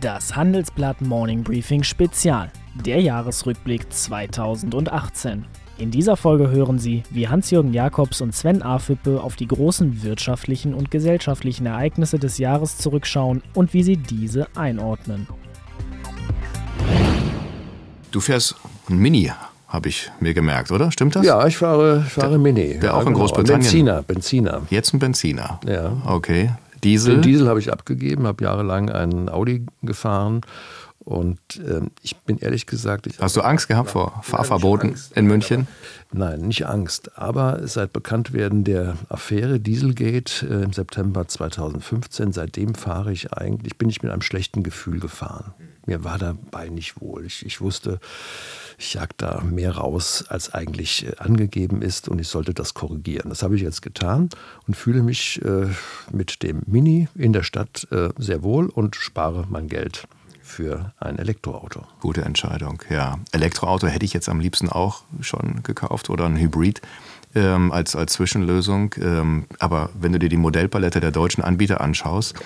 Das Handelsblatt Morning Briefing Spezial, der Jahresrückblick 2018. In dieser Folge hören Sie, wie Hans-Jürgen Jakobs und Sven Afüppe auf die großen wirtschaftlichen und gesellschaftlichen Ereignisse des Jahres zurückschauen und wie sie diese einordnen. Du fährst ein Mini, habe ich mir gemerkt, oder? Stimmt das? Ja, ich fahre, fahre Mini. Der ja, auch in genau. Großbritannien. Benziner, Benziner. Jetzt ein Benziner. Ja. Okay. Diesel. Den Diesel habe ich abgegeben, habe jahrelang einen Audi gefahren. Und ähm, ich bin ehrlich gesagt. Ich Hast du Angst gehabt vor Fahrverboten in München? Nein, nicht Angst. Aber seit Bekanntwerden der Affäre Dieselgate äh, im September 2015, seitdem fahre ich eigentlich, bin ich mit einem schlechten Gefühl gefahren. Mir war dabei nicht wohl. Ich, ich wusste, ich jag da mehr raus, als eigentlich äh, angegeben ist und ich sollte das korrigieren. Das habe ich jetzt getan und fühle mich äh, mit dem Mini in der Stadt äh, sehr wohl und spare mein Geld für ein Elektroauto. Gute Entscheidung, ja. Elektroauto hätte ich jetzt am liebsten auch schon gekauft oder ein Hybrid ähm, als, als Zwischenlösung. Ähm, aber wenn du dir die Modellpalette der deutschen Anbieter anschaust,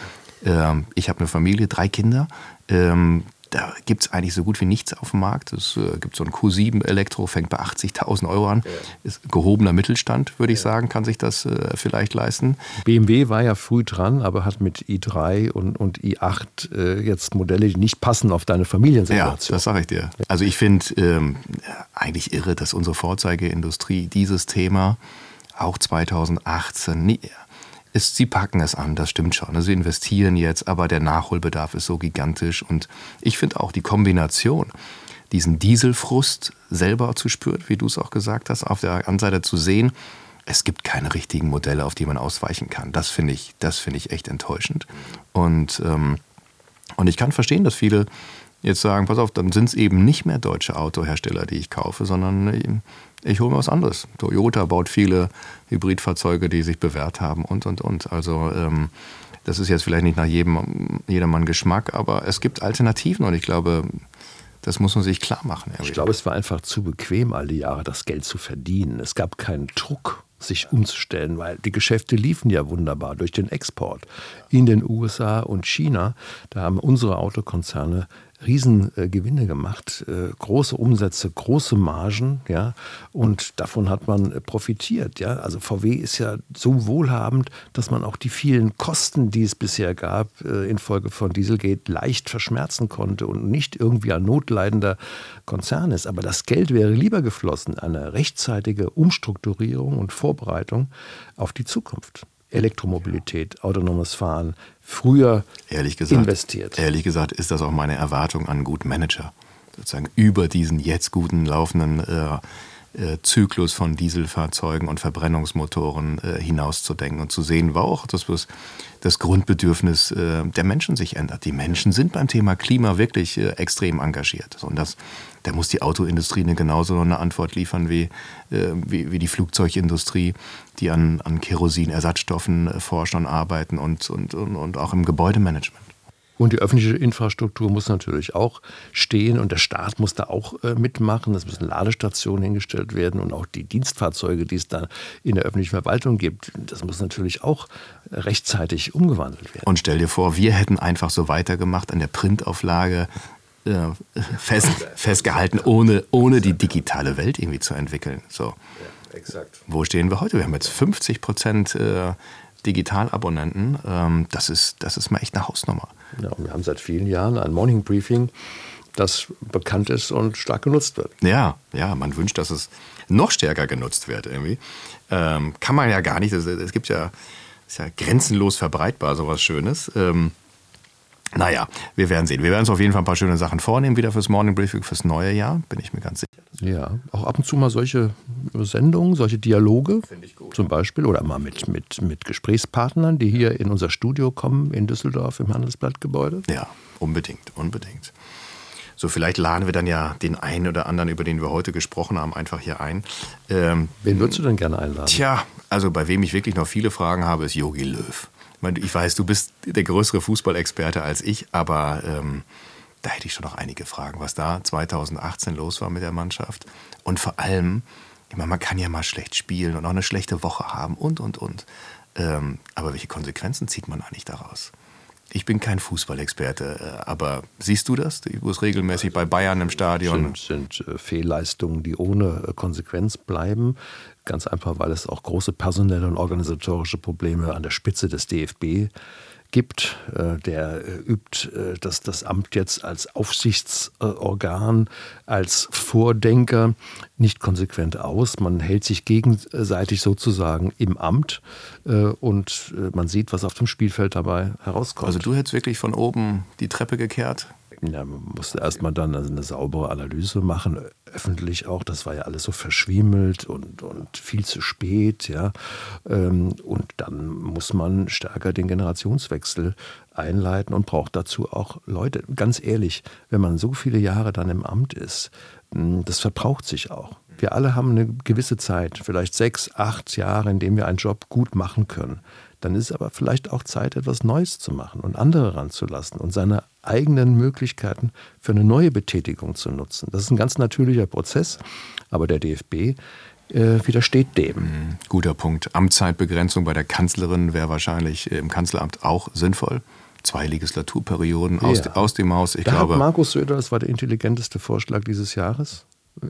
ähm, ich habe eine Familie, drei Kinder, ähm, da gibt es eigentlich so gut wie nichts auf dem Markt. Es äh, gibt so ein Q7 Elektro, fängt bei 80.000 Euro an. Ja. Ist gehobener Mittelstand, würde ich ja. sagen, kann sich das äh, vielleicht leisten. BMW war ja früh dran, aber hat mit i3 und, und i8 äh, jetzt Modelle, die nicht passen auf deine Familiensituation. Ja, das sage ich dir. Also ich finde ähm, eigentlich irre, dass unsere Vorzeigeindustrie dieses Thema auch 2018 nie, ist, sie packen es an, das stimmt schon. Sie investieren jetzt, aber der Nachholbedarf ist so gigantisch. Und ich finde auch die Kombination, diesen Dieselfrust selber zu spüren, wie du es auch gesagt hast, auf der anderen Seite zu sehen, es gibt keine richtigen Modelle, auf die man ausweichen kann. Das finde ich, das ich echt enttäuschend. Und, ähm, und ich kann verstehen, dass viele jetzt sagen, pass auf, dann sind es eben nicht mehr deutsche Autohersteller, die ich kaufe, sondern ich hole mir was anderes. Toyota baut viele Hybridfahrzeuge, die sich bewährt haben und, und, und. Also ähm, das ist jetzt vielleicht nicht nach jedem, jedermann Geschmack, aber es gibt Alternativen und ich glaube, das muss man sich klar machen. Ich glaube, es war einfach zu bequem, all die Jahre das Geld zu verdienen. Es gab keinen Druck, sich umzustellen, weil die Geschäfte liefen ja wunderbar durch den Export in den USA und China. Da haben unsere Autokonzerne Riesengewinne gemacht, äh, große Umsätze, große Margen, ja, und davon hat man äh, profitiert, ja. Also VW ist ja so wohlhabend, dass man auch die vielen Kosten, die es bisher gab, äh, infolge von Dieselgate leicht verschmerzen konnte und nicht irgendwie ein notleidender Konzern ist. Aber das Geld wäre lieber geflossen, eine rechtzeitige Umstrukturierung und Vorbereitung auf die Zukunft. Elektromobilität, autonomes Fahren, früher ehrlich gesagt, investiert. Ehrlich gesagt ist das auch meine Erwartung an einen guten Manager. Sozusagen über diesen jetzt guten laufenden äh, Zyklus von Dieselfahrzeugen und Verbrennungsmotoren äh, hinauszudenken und zu sehen, war auch das, das Grundbedürfnis äh, der Menschen sich ändert. Die Menschen sind beim Thema Klima wirklich äh, extrem engagiert. Und das, da muss die Autoindustrie eine genauso eine Antwort liefern wie, äh, wie, wie, die Flugzeugindustrie, die an, an Kerosinersatzstoffen äh, forschen und arbeiten und, und, und, und auch im Gebäudemanagement. Und die öffentliche Infrastruktur muss natürlich auch stehen und der Staat muss da auch äh, mitmachen. Es müssen Ladestationen hingestellt werden und auch die Dienstfahrzeuge, die es da in der öffentlichen Verwaltung gibt, das muss natürlich auch rechtzeitig umgewandelt werden. Und stell dir vor, wir hätten einfach so weitergemacht an der Printauflage. Äh, fest, festgehalten, ohne, ohne die digitale Welt irgendwie zu entwickeln. So. Ja, exakt. Wo stehen wir heute? Wir haben jetzt 50 Prozent äh, Digitalabonnenten. Ähm, das, ist, das ist mal echt eine Hausnummer. Ja, wir haben seit vielen Jahren ein Morning Briefing, das bekannt ist und stark genutzt wird. Ja, ja, man wünscht, dass es noch stärker genutzt wird irgendwie. Ähm, kann man ja gar nicht. Es, gibt ja, ist ja grenzenlos verbreitbar, sowas Schönes. Ähm, naja, wir werden sehen. Wir werden uns auf jeden Fall ein paar schöne Sachen vornehmen, wieder fürs Morning Briefing, fürs neue Jahr, bin ich mir ganz sicher. Ja, auch ab und zu mal solche Sendungen, solche Dialoge zum Beispiel oder mal mit, mit, mit Gesprächspartnern, die hier in unser Studio kommen in Düsseldorf im Handelsblattgebäude. Ja, unbedingt, unbedingt. So, vielleicht laden wir dann ja den einen oder anderen, über den wir heute gesprochen haben, einfach hier ein. Ähm, Wen würdest du denn gerne einladen? Tja, also bei wem ich wirklich noch viele Fragen habe, ist Yogi Löw. Ich weiß, du bist der größere Fußballexperte als ich, aber ähm, da hätte ich schon noch einige Fragen, was da 2018 los war mit der Mannschaft. Und vor allem, ich meine, man kann ja mal schlecht spielen und auch eine schlechte Woche haben und, und, und. Ähm, aber welche Konsequenzen zieht man eigentlich daraus? Ich bin kein Fußballexperte, äh, aber siehst du das? Du bist regelmäßig bei Bayern im Stadion. Sind, sind äh, Fehlleistungen, die ohne äh, Konsequenz bleiben. Ganz einfach, weil es auch große personelle und organisatorische Probleme an der Spitze des DFB gibt. Der übt das, das Amt jetzt als Aufsichtsorgan, als Vordenker nicht konsequent aus. Man hält sich gegenseitig sozusagen im Amt und man sieht, was auf dem Spielfeld dabei herauskommt. Also du hättest wirklich von oben die Treppe gekehrt? Ja, man musste erstmal dann eine saubere Analyse machen, öffentlich auch. Das war ja alles so verschwiemelt und, und viel zu spät. Ja. Ähm, und dann muss man stärker den Generationswechsel einleiten und braucht dazu auch Leute. Ganz ehrlich, wenn man so viele Jahre dann im Amt ist, hm, das verbraucht sich auch. Wir alle haben eine gewisse Zeit, vielleicht sechs, acht Jahre, in denen wir einen Job gut machen können. Dann ist aber vielleicht auch Zeit, etwas Neues zu machen und andere ranzulassen und seine eigenen Möglichkeiten für eine neue Betätigung zu nutzen. Das ist ein ganz natürlicher Prozess, aber der DFB äh, widersteht dem. Mhm, guter Punkt. Amtszeitbegrenzung bei der Kanzlerin wäre wahrscheinlich äh, im Kanzleramt auch sinnvoll. Zwei Legislaturperioden aus, ja. aus dem Haus. Ich da glaube, hat Markus Söder, das war der intelligenteste Vorschlag dieses Jahres,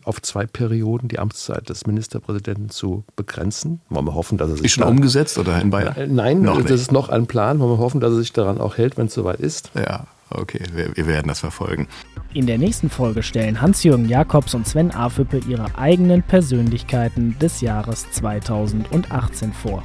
auf zwei Perioden die Amtszeit des Ministerpräsidenten zu begrenzen. Wollen wir hoffen, dass er sich. Ist schon umgesetzt oder in Bayern? Nein, noch das nicht. ist noch ein Plan. Wollen wir hoffen, dass er sich daran auch hält, wenn es soweit ist. Ja, okay, wir, wir werden das verfolgen. In der nächsten Folge stellen Hans-Jürgen Jakobs und Sven Afüppe ihre eigenen Persönlichkeiten des Jahres 2018 vor.